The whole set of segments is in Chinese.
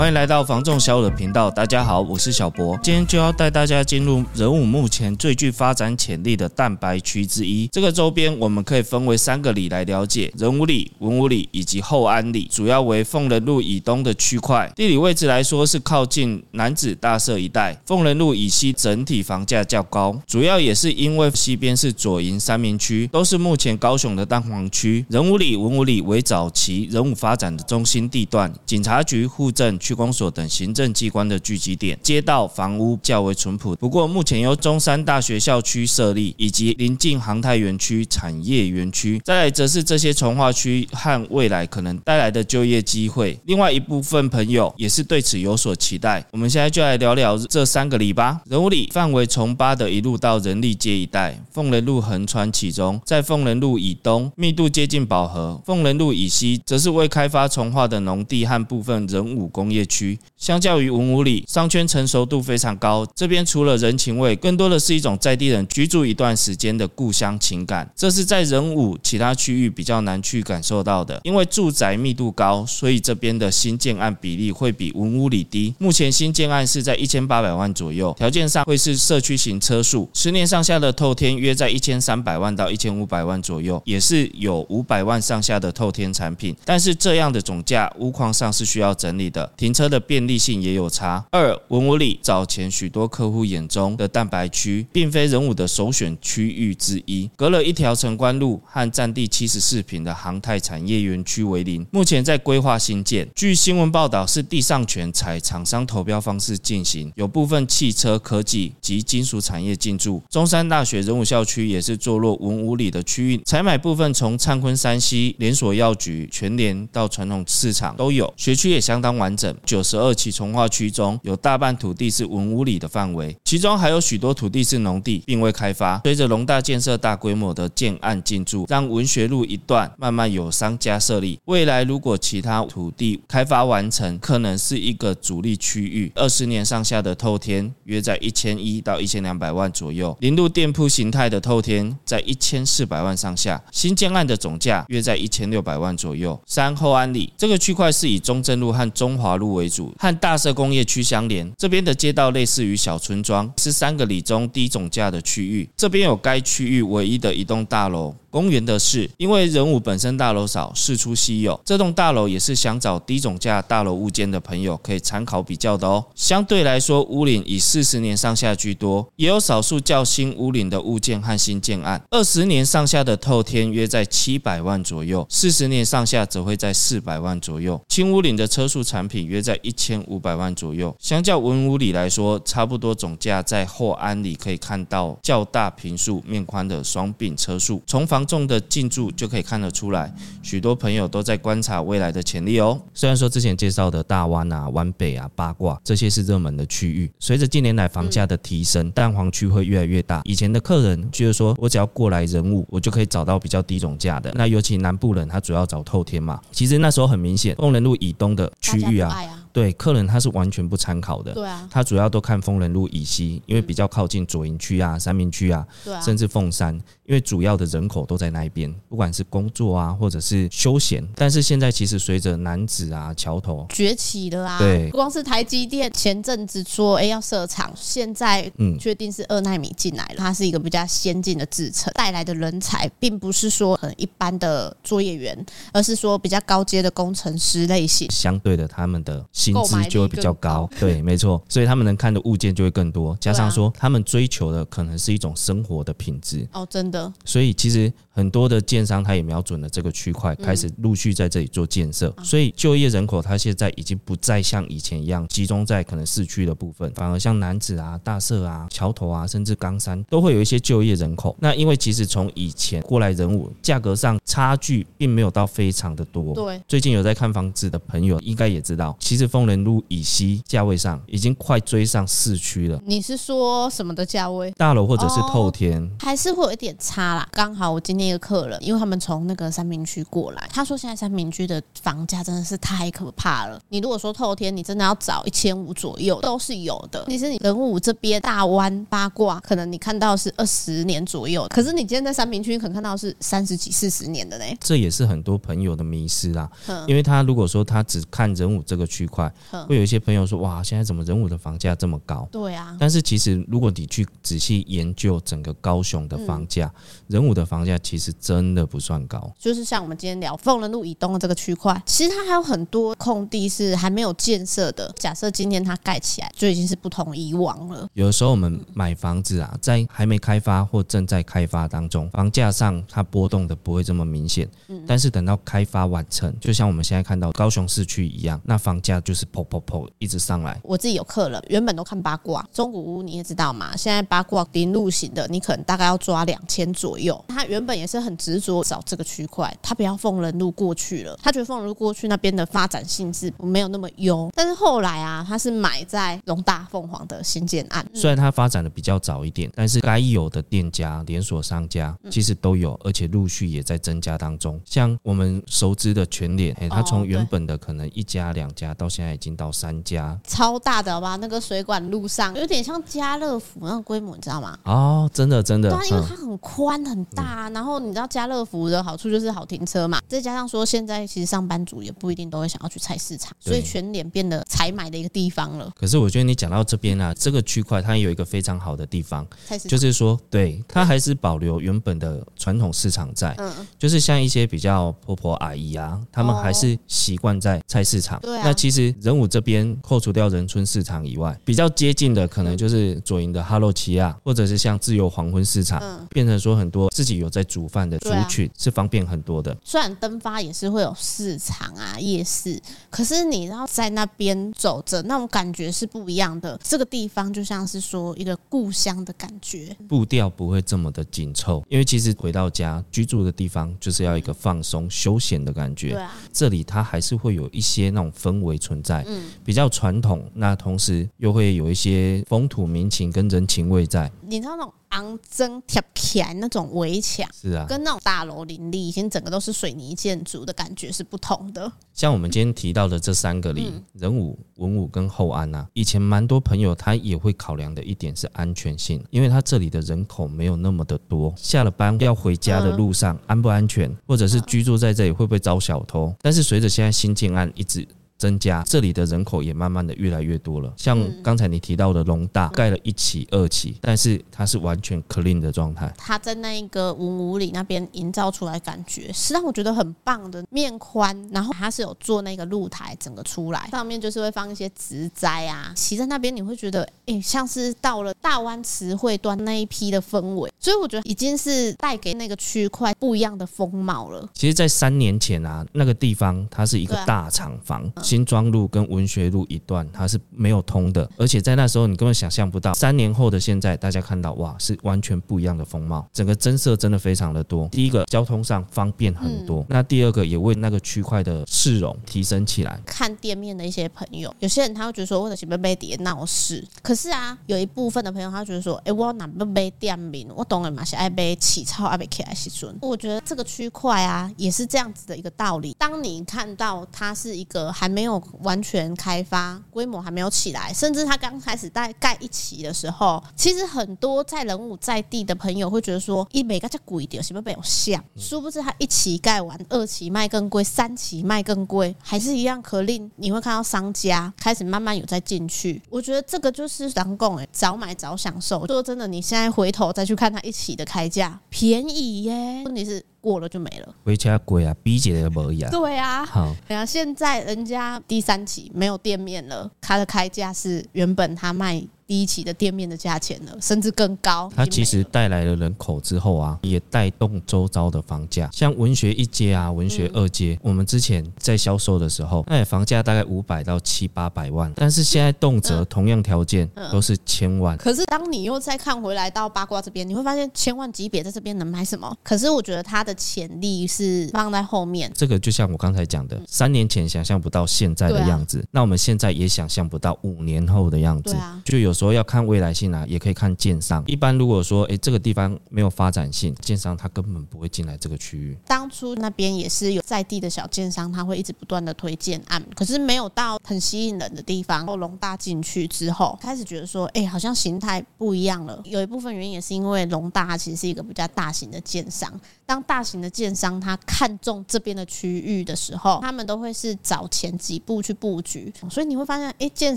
欢迎来到房仲小五的频道，大家好，我是小博，今天就要带大家进入仁武目前最具发展潜力的蛋白区之一。这个周边我们可以分为三个里来了解：仁武里、文武里以及后安里，主要为凤仁路以东的区块。地理位置来说是靠近南子大社一带。凤仁路以西整体房价较高，主要也是因为西边是左营三民区，都是目前高雄的蛋黄区。仁武里、文武里为早期仁武发展的中心地段，警察局、户政区公所等行政机关的聚集点，街道房屋较为淳朴。不过，目前由中山大学校区设立，以及临近航太园区产业园区，再来则是这些从化区和未来可能带来的就业机会。另外一部分朋友也是对此有所期待。我们现在就来聊聊这三个里吧。仁武里范围从八德一路到仁利街一带，凤仁路横穿其中，在凤仁路以东密度接近饱和，凤仁路以西则是未开发从化的农地和部分仁武工业。区相较于文武里，商圈成熟度非常高。这边除了人情味，更多的是一种在地人居住一段时间的故乡情感。这是在仁武其他区域比较难去感受到的。因为住宅密度高，所以这边的新建案比例会比文武里低。目前新建案是在一千八百万左右，条件上会是社区型车数，十年上下的透天约在一千三百万到一千五百万左右，也是有五百万上下的透天产品。但是这样的总价，屋况上是需要整理的。车的便利性也有差。二文武里早前许多客户眼中的蛋白区，并非人武的首选区域之一。隔了一条城关路和占地七十四坪的航太产业园区为邻，目前在规划新建。据新闻报道，是地上权采厂商投标方式进行，有部分汽车、科技及金属产业进驻。中山大学人武校区也是坐落文武里的区域，采买部分从灿坤山西连锁药局、全联到传统市场都有，学区也相当完整。九十二期从化区中有大半土地是文武里的范围，其中还有许多土地是农地，并未开发。随着隆大建设大规模的建案进驻，让文学路一段慢慢有商家设立。未来如果其他土地开发完成，可能是一个主力区域。二十年上下的透天约在一千一到一千两百万左右，零路店铺形态的透天在一千四百万上下。新建案的总价约在一千六百万左右。三后安里这个区块是以中正路和中华路为主，和大社工业区相连，这边的街道类似于小村庄，是三个里中低总价的区域。这边有该区域唯一的一栋大楼。公园的是，因为仁武本身大楼少，事出稀有，这栋大楼也是想找低总价大楼物件的朋友可以参考比较的哦。相对来说，屋龄以四十年上下居多，也有少数较新屋龄的物件和新建案。二十年上下的透天约在七百万左右，四十年上下则会在四百万左右。轻屋龄的车数产品约在一千五百万左右。相较文屋里来说，差不多总价在后安里可以看到较大坪数、面宽的双并车数。从房重的进驻就可以看得出来，许多朋友都在观察未来的潜力哦。虽然说之前介绍的大湾啊、湾北啊、八卦这些是热门的区域，随着近年来房价的提升，蛋黄区会越来越大。以前的客人就是说，我只要过来人物，我就可以找到比较低总价的。那尤其南部人，他主要找透天嘛。其实那时候很明显，工人路以东的区域啊。对，客人他是完全不参考的，对啊，他主要都看丰仁路以西，因为比较靠近左营区啊、三民区啊，对啊，甚至凤山，因为主要的人口都在那一边，不管是工作啊，或者是休闲。但是现在其实随着男子啊、桥头崛起了啊，对，光是台积电前阵子说哎要设厂，现在嗯。确定是二纳米进来了，它是一个比较先进的制程，带来的人才并不是说很一般的作业员，而是说比较高阶的工程师类型，相对的他们的。薪资就会比较高，对，没错，所以他们能看的物件就会更多，加上说他们追求的可能是一种生活的品质哦，真的，所以其实很多的建商他也瞄准了这个区块，开始陆续在这里做建设，所以就业人口他现在已经不再像以前一样集中在可能市区的部分，反而像南子啊、大社啊、桥头啊，甚至冈山都会有一些就业人口。那因为其实从以前过来人物，价格上差距并没有到非常的多。对，最近有在看房子的朋友应该也知道，其实。凤仁路以西价位上已经快追上市区了。你是说什么的价位？大楼或者是透天，哦，还是会有一点差啦。刚好我今天一个客人，因为他们从那个三明区过来，他说现在三明区的房价真的是太可怕了。你如果说透天，你真的要找一千五左右都是有的。其实你仁武这边大湾八卦，可能你看到是二十年左右，可是你今天在三明区可能看到是三十几、四十年的呢。这也是很多朋友的迷失啦。因为他如果说他只看仁武这个区块。块，会有一些朋友说：“哇，现在怎么人武的房价这么高？”对啊。但是其实如果你去仔细研究整个高雄的房价，嗯、仁武的房价其实真的不算高。就是像我们今天聊凤仁路以东的这个区块，其实它还有很多空地是还没有建设的。假设今天它盖起来，就已经是不同以往了。有的时候我们买房子啊，在还没开发或正在开发当中，房价上它波动的不会这么明显。嗯。但是等到开发完成，就像我们现在看到高雄市区一样，那房价就是砰砰砰一直上来。我自己有客人，原本都看八卦中古屋，你也知道嘛，现在八卦临路型的，你可能大概要抓两千左右。他原本也是很执着找这个区块，他不要凤仁路过去了，他觉得凤仁路过去那边的发展性质没有那么优。但是后来啊，他是买在龙大凤凰的新建案，虽然它发展的比较早一点，但是该有的店家、连锁商家其实都有，而且陆续也在增加当中。像我们熟知的全脸，哎，它从原本的可能一家两家，到现在已经到三家，超大的好吧？那个水管路上有点像家乐福那个规模，你知道吗？哦，真的真的，对，因为它很宽很大，然后你知道家乐福的好处就是好停车嘛，再加上说现在其实上班族也不一定都会想要去菜市场，所以全脸变得采买的一个地方了。可是我觉得你讲到这边啊，这个区块它有一个非常好的地方，就是说，对，它还是保留原本的传统市场在，嗯，就是像一些比较婆婆阿姨啊，他们还是习惯在菜市场。对啊，那其实仁武这边扣除掉仁春市场以外，比较接近的可能就是左营的哈洛奇亚，或者是像自由黄昏市场，变成说很多自己有在煮饭的族群是方便很多的。虽然登发也是会有市场啊夜市，可是你要在那边走着，那种感觉是不一样的。这个地方就像是说一个故乡的感觉，步调不会这么的紧凑，因为其实回到家居住的地方就是要一个放松休闲的感觉。对啊，这里它还是会有一些那种氛围存在，嗯，比较传统，那同时又会有一些风土民情跟人情味在。你知道那种。昂增贴起来那种围墙，是啊，跟那种大楼林立，已经整个都是水泥建筑的感觉是不同的。像我们今天提到的这三个里，人武、文武跟后安啊，以前蛮多朋友他也会考量的一点是安全性，因为他这里的人口没有那么的多，下了班要回家的路上安不安全，或者是居住在这里会不会遭小偷？但是随着现在新建案一直。增加，这里的人口也慢慢的越来越多了。像刚才你提到的龙大盖了一期、二期，但是它是完全 clean 的状态。它在那一个文武里那边营造出来感觉，是让我觉得很棒的。面宽，然后它是有做那个露台，整个出来上面就是会放一些植栽啊。骑在那边你会觉得，哎，像是到了大湾词汇端那一批的氛围。所以我觉得已经是带给那个区块不一样的风貌了。其实，在三年前啊，那个地方它是一个大厂房。新庄路跟文学路一段，它是没有通的，而且在那时候你根本想象不到，三年后的现在，大家看到哇，是完全不一样的风貌，整个增色真的非常的多。第一个交通上方便很多，那第二个也为那个区块的市容提升起来。看店面的一些朋友，有些人他会觉得说，我的是被被跌闹事，可是啊，有一部分的朋友他觉得说，哎，我哪不被店名，我懂了嘛，是爱被起草爱被起来西村。我觉得这个区块啊，也是这样子的一个道理。当你看到它是一个还没没有完全开发，规模还没有起来，甚至他刚开始在盖一期的时候，其实很多在人武在地的朋友会觉得说，一每个价贵一点，是不是没有像？殊不知他一期盖完，二期卖更贵，三期卖更贵，还是一样可令你会看到商家开始慢慢有在进去。我觉得这个就是当供哎，早买早享受。说真的，你现在回头再去看他一期的开价，便宜耶，问题是。过了就没了，回家贵啊，比起来都不一样。对啊，好，对啊，现在人家第三期没有店面了，他的开价是原本他卖。第一期的店面的价钱了，甚至更高。它其实带来了人口之后啊，也带动周遭的房价。像文学一街啊，文学二街，嗯、我们之前在销售的时候，那房价大概五百到七八百万，但是现在动辄同样条件都是千万。可是当你又再看回来到八卦这边，你会发现千万级别在这边能买什么？可是我觉得它的潜力是放在后面。这个就像我刚才讲的，三年前想象不到现在的样子，那我们现在也想象不到五年后的样子。就有。时候要看未来性啊，也可以看建商。一般如果说，哎，这个地方没有发展性，建商他根本不会进来这个区域。当初那边也是有在地的小建商，他会一直不断的推荐案，可是没有到很吸引人的地方。后龙大进去之后，开始觉得说，哎，好像形态不一样了。有一部分原因也是因为龙大其实是一个比较大型的建商。当大型的建商他看中这边的区域的时候，他们都会是早前几步去布局，所以你会发现，哎，建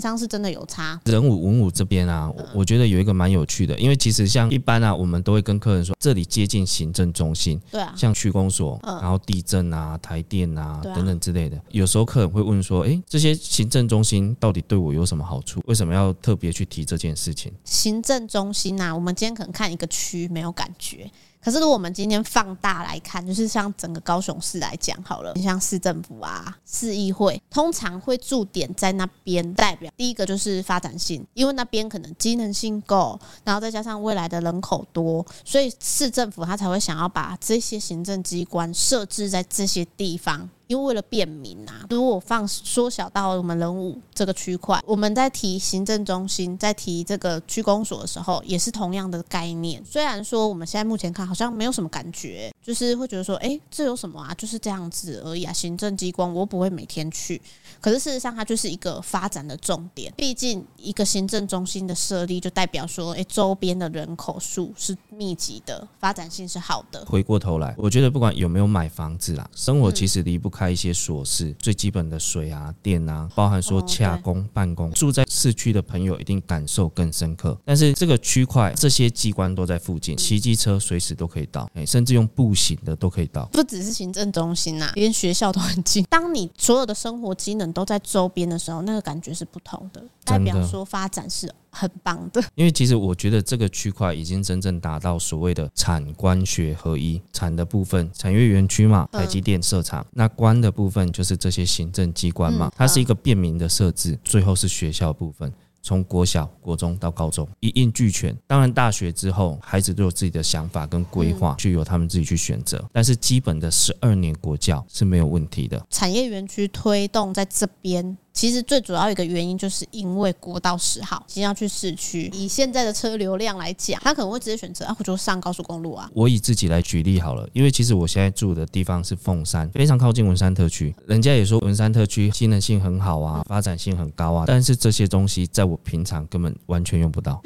商是真的有差。人武文武这边啊，我觉得有一个蛮有趣的，因为其实像一般啊，我们都会跟客人说，这里接近行政中心，对啊，像区公所，然后地震啊、台电啊等等之类的。有时候客人会问说，哎，这些行政中心到底对我有什么好处？为什么要特别去提这件事情？行政中心啊，我们今天可能看一个区没有感觉。可是，如果我们今天放大来看，就是像整个高雄市来讲好了，像市政府啊、市议会，通常会驻点在那边，代表第一个就是发展性，因为那边可能机能性够，然后再加上未来的人口多，所以市政府他才会想要把这些行政机关设置在这些地方。因为为了便民啊，如果我放缩小到我们人武这个区块，我们在提行政中心，在提这个区公所的时候，也是同样的概念。虽然说我们现在目前看好像没有什么感觉，就是会觉得说，哎，这有什么啊？就是这样子而已啊。行政机关我不会每天去，可是事实上它就是一个发展的重点。毕竟一个行政中心的设立，就代表说，哎，周边的人口数是密集的，发展性是好的。回过头来，我觉得不管有没有买房子啦，生活其实离不开一些琐事，最基本的水啊、电啊，包含说洽公办公，住在市区的朋友一定感受更深刻。但是这个区块这些机关都在附近，骑机车随时都可以到，哎，甚至用步行的都可以到。不只是行政中心呐，连学校都很近。当你所有的生活机能都在周边的时候，那个感觉是不同的，代表说发展是。很棒的，因为其实我觉得这个区块已经真正达到所谓的产官学合一。产的部分，产业园区嘛，台积电设厂；那官的部分就是这些行政机关嘛，它是一个便民的设置。最后是学校部分。从国小、国中到高中一应俱全。当然，大学之后，孩子都有自己的想法跟规划，就由他们自己去选择。但是，基本的十二年国教是没有问题的。产业园区推动在这边。其实最主要一个原因，就是因为国道十号今天要去市区，以现在的车流量来讲，他可能会直接选择啊，我就上高速公路啊。我以自己来举例好了，因为其实我现在住的地方是凤山，非常靠近文山特区，人家也说文山特区机能性很好啊，发展性很高啊，但是这些东西在我平常根本完全用不到。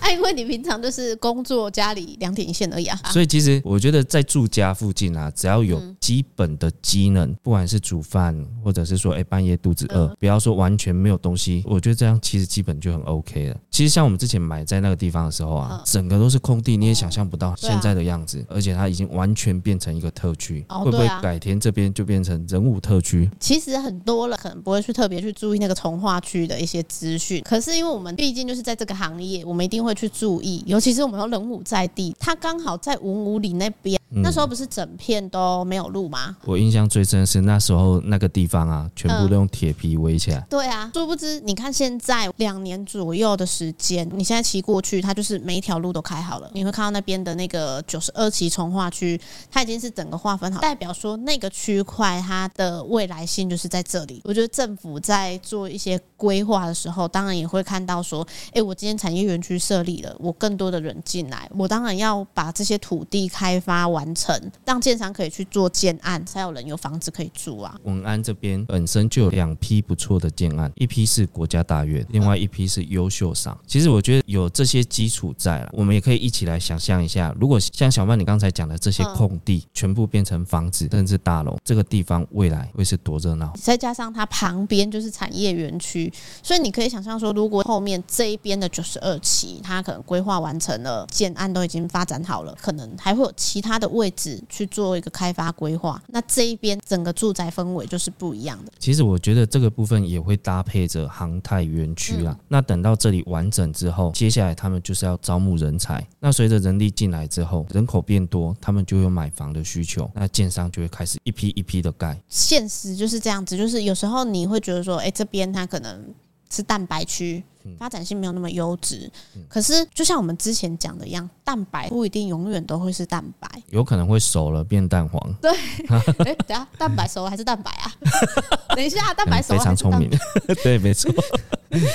哎，因为你平常就是工作家里两点一线而已啊。所以其实我觉得在住家附近啊，只要有基本的机能，不管是煮饭，或者是说哎半夜肚子饿。不要说完全没有东西，我觉得这样其实基本就很 OK 了。其实像我们之前买在那个地方的时候啊，整个都是空地，你也想象不到现在的样子，而且它已经完全变成一个特区。会不会改天这边就变成人武特区？其实很多了，可能不会去特别去注意那个从化区的一些资讯。可是因为我们毕竟就是在这个行业，我们一定会去注意。尤其是我们有人武在地，它刚好在文武里那边。那时候不是整片都没有路吗？我印象最深是那时候那个地方啊，全部都用铁皮围起来。对啊，殊不知，你看现在两年左右的时间，你现在骑过去，它就是每一条路都开好了。你会看到那边的那个九十二期从化区，它已经是整个划分好，代表说那个区块它的未来性就是在这里。我觉得政府在做一些规划的时候，当然也会看到说，哎，我今天产业园区设立了，我更多的人进来，我当然要把这些土地开发完成，让建商可以去做建案，才有人有房子可以住啊。文安这边本身就有两批不错的建案。一批是国家大院，另外一批是优秀赏。其实我觉得有这些基础在了，我们也可以一起来想象一下，如果像小曼你刚才讲的这些空地全部变成房子，甚至大楼，这个地方未来会是多热闹。再加上它旁边就是产业园区，所以你可以想象说，如果后面这一边的九十二期，它可能规划完成了，建案都已经发展好了，可能还会有其他的位置去做一个开发规划。那这一边整个住宅氛围就是不一样的。其实我觉得这个部分也会搭配。着航太园区啊，那等到这里完整之后，接下来他们就是要招募人才。那随着人力进来之后，人口变多，他们就有买房的需求，那建商就会开始一批一批的盖。现实就是这样子，就是有时候你会觉得说，哎，这边它可能是蛋白区。发展性没有那么优质，可是就像我们之前讲的一样，蛋白不一定永远都会是蛋白，有可能会熟了变蛋黄。对，哎，等下蛋白熟了还是蛋白啊？等一下，蛋白熟了非常聪明，对，没错。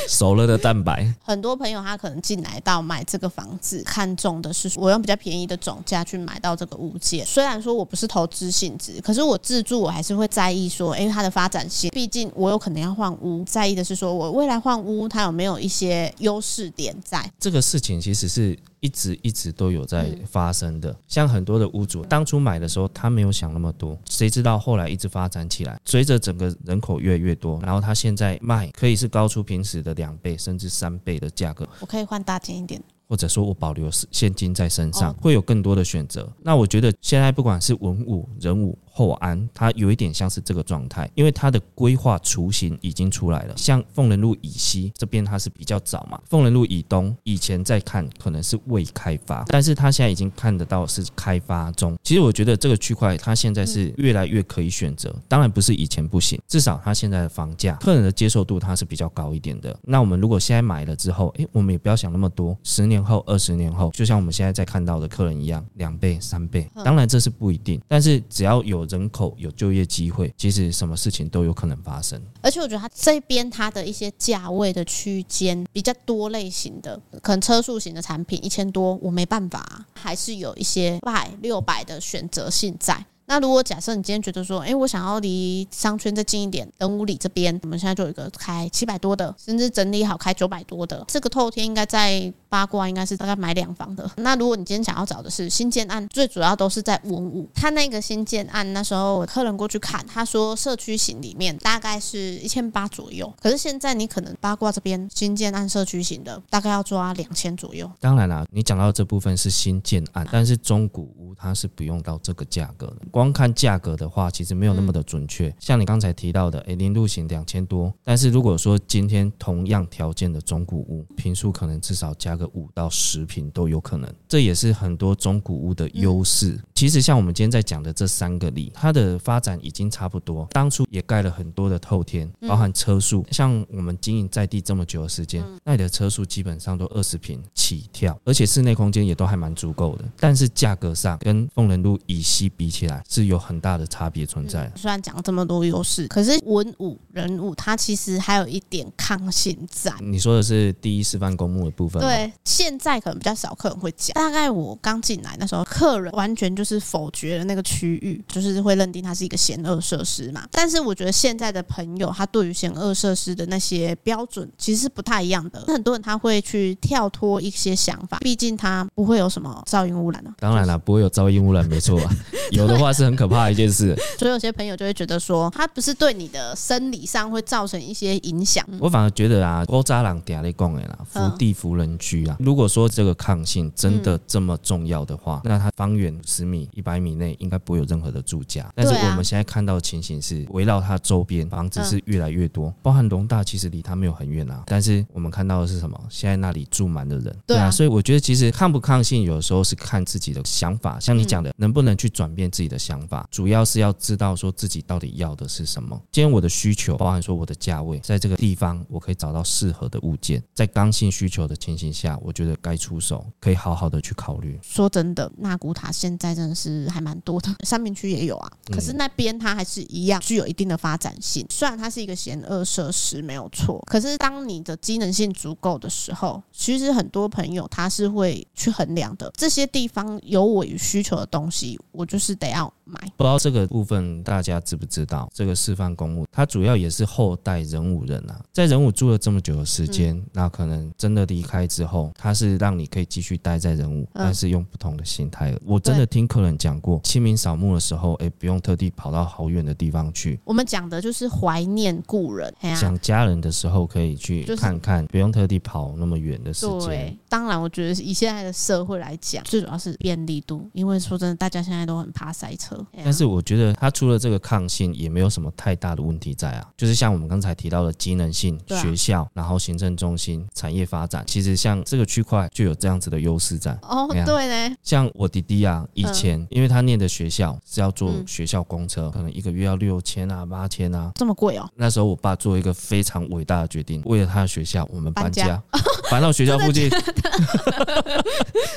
熟了的蛋白。很多朋友他可能进来到买这个房子，看中的是我用比较便宜的总价去买到这个物件。虽然说我不是投资性质，可是我自住我还是会在意说，哎，它的发展性。毕竟我有可能要换屋，在意的是说我未来换屋它有没有一些优势点在。这个事情其实是。一直一直都有在发生的，像很多的屋主当初买的时候，他没有想那么多，谁知道后来一直发展起来，随着整个人口越来越多，然后他现在卖可以是高出平时的两倍甚至三倍的价格。我可以换大件一点。或者说我保留现金在身上，会有更多的选择。那我觉得现在不管是文武、人武、后安，它有一点像是这个状态，因为它的规划雏形已经出来了。像凤仁路以西这边，它是比较早嘛；凤仁路以东，以前在看可能是未开发，但是它现在已经看得到是开发中。其实我觉得这个区块它现在是越来越可以选择，当然不是以前不行，至少它现在的房价、客人的接受度它是比较高一点的。那我们如果现在买了之后，诶，我们也不要想那么多，十年。后二十年后，就像我们现在在看到的客人一样，两倍、三倍。当然这是不一定，但是只要有人口、有就业机会，其实什么事情都有可能发生。而且我觉得它这边它的一些价位的区间比较多类型的，可能车速型的产品一千多，我没办法，还是有一些百六百的选择性在。那如果假设你今天觉得说，哎，我想要离商圈再近一点，仁武里这边，我们现在就有一个开七百多的，甚至整理好开九百多的，这个透天应该在八卦，应该是大概买两房的。那如果你今天想要找的是新建案，最主要都是在文武。他那个新建案那时候我客人过去看，他说社区型里面大概是一千八左右，可是现在你可能八卦这边新建案社区型的大概要抓两千左右。当然啦，你讲到这部分是新建案，但是中古屋它是不用到这个价格的。光看价格的话，其实没有那么的准确。像你刚才提到的，诶，零路型两千多，但是如果说今天同样条件的中古屋，平数可能至少加个五到十平都有可能，这也是很多中古屋的优势。其实像我们今天在讲的这三个例，它的发展已经差不多，当初也盖了很多的透天，包含车速。像我们经营在地这么久的时间，那里的车速基本上都二十平起跳，而且室内空间也都还蛮足够的。但是价格上跟凤仁路以西比起来，是有很很大的差别存在。虽然讲这么多优势，可是文武人物它其实还有一点抗性在。你说的是第一示范公墓的部分？对，现在可能比较少客人会讲。大概我刚进来那时候，客人完全就是否决了那个区域，就是会认定它是一个险恶设施嘛。但是我觉得现在的朋友，他对于险恶设施的那些标准其实是不太一样的。很多人他会去跳脱一些想法，毕竟他不会有什么噪音污染啊。当然了，不会有噪音污染，没错啊。有的话是很可怕的。一件事，所以有些朋友就会觉得说，它不是对你的生理上会造成一些影响。我反而觉得啊，古早人讲的讲的啦，福地福人居啊。如果说这个抗性真的这么重要的话，那它方圆十米、一百米内应该不会有任何的住家。但是我们现在看到的情形是，围绕它周边房子是越来越多，包含龙大其实离它没有很远啊。但是我们看到的是什么？现在那里住满的人，对啊。所以我觉得其实抗不抗性，有时候是看自己的想法。像你讲的，能不能去转变自己的想法？主要是要知道说自己到底要的是什么。今天我的需求，包含说我的价位，在这个地方我可以找到适合的物件。在刚性需求的情形下，我觉得该出手，可以好好的去考虑。说真的，纳古塔现在真的是还蛮多的，三明区也有啊。可是那边它还是一样具有一定的发展性。虽然它是一个险恶设施没有错，可是当你的机能性足够的时候，其实很多朋友他是会去衡量的。这些地方有我有需求的东西，我就是得要。不知道这个部分大家知不知道？这个示范公墓，它主要也是后代人武人啊，在人武住了这么久的时间，嗯、那可能真的离开之后，它是让你可以继续待在人武，嗯、但是用不同的心态。我真的听客人讲过，清明扫墓的时候，哎，不用特地跑到好远的地方去。我们讲的就是怀念故人，想家人的时候可以去看看，就是、不用特地跑那么远的时间。对，当然，我觉得以现在的社会来讲，最主要是便利度，因为说真的，大家现在都很怕塞车。但是我觉得它除了这个抗性，也没有什么太大的问题在啊。就是像我们刚才提到的机能性、学校，然后行政中心、产业发展，其实像这个区块就有这样子的优势在。哦，对呢。像我弟弟啊，以前因为他念的学校是要坐学校公车，可能一个月要六千啊、八千啊，这么贵哦。那时候我爸做一个非常伟大的决定，为了他的学校，我们搬家，搬 到学校附近。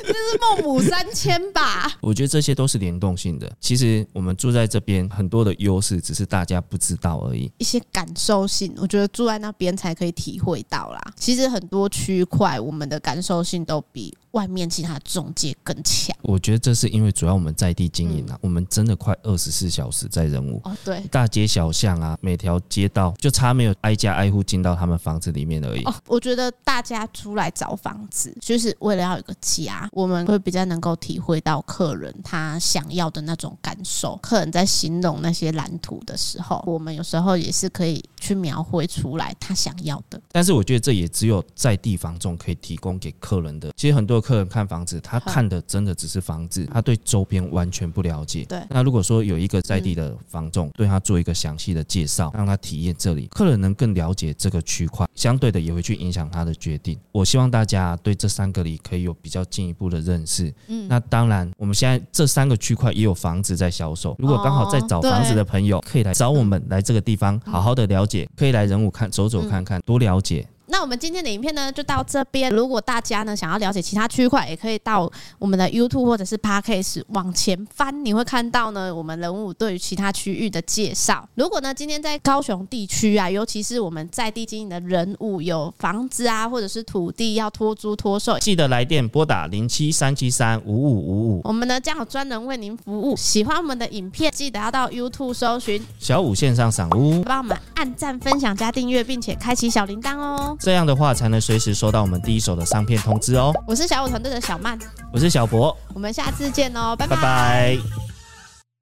这是孟母三迁吧？我觉得这些都是联动性的。其实。我们住在这边，很多的优势只是大家不知道而已。一些感受性，我觉得住在那边才可以体会到啦。其实很多区块，我们的感受性都比外面其他中介更强。我觉得这是因为主要我们在地经营啊，嗯、我们真的快二十四小时在人物。哦，对，大街小巷啊，每条街道就差没有挨家挨户进到他们房子里面而已。哦，我觉得大家出来找房子，就是为了要有个家，我们会比较能够体会到客人他想要的那种感受。客人在形容那些蓝图的时候，我们有时候也是可以去描绘出来他想要的。但是我觉得这也只有在地房仲可以提供给客人的。其实很多客人看房子，他看的真的只是房子，他对周边完全不了解。对。那如果说有一个在地的房仲对他做一个详细的介绍，让他体验这里，客人能更了解这个区块，相对的也会去影响他的决定。我希望大家对这三个里可以有比较进一步的认识。嗯。那当然，我们现在这三个区块也有房子在销售。如果刚好在找房子的朋友，可以来找我们来这个地方好好的了解，可以来人武看走走看看，多了解。那我们今天的影片呢，就到这边。如果大家呢想要了解其他区块，也可以到我们的 YouTube 或者是 Podcast 往前翻，你会看到呢我们人物对于其他区域的介绍。如果呢今天在高雄地区啊，尤其是我们在地经营的人物有房子啊，或者是土地要托租托售，记得来电拨打零七三七三五五五五。我们呢将有专人为您服务。喜欢我们的影片，记得要到 YouTube 搜寻小五线上赏屋，帮我们按赞、分享、加订阅，并且开启小铃铛哦。这样的话才能随时收到我们第一手的上片通知哦。我是小五团队的小曼，我是小博，我们下次见哦，拜拜拜。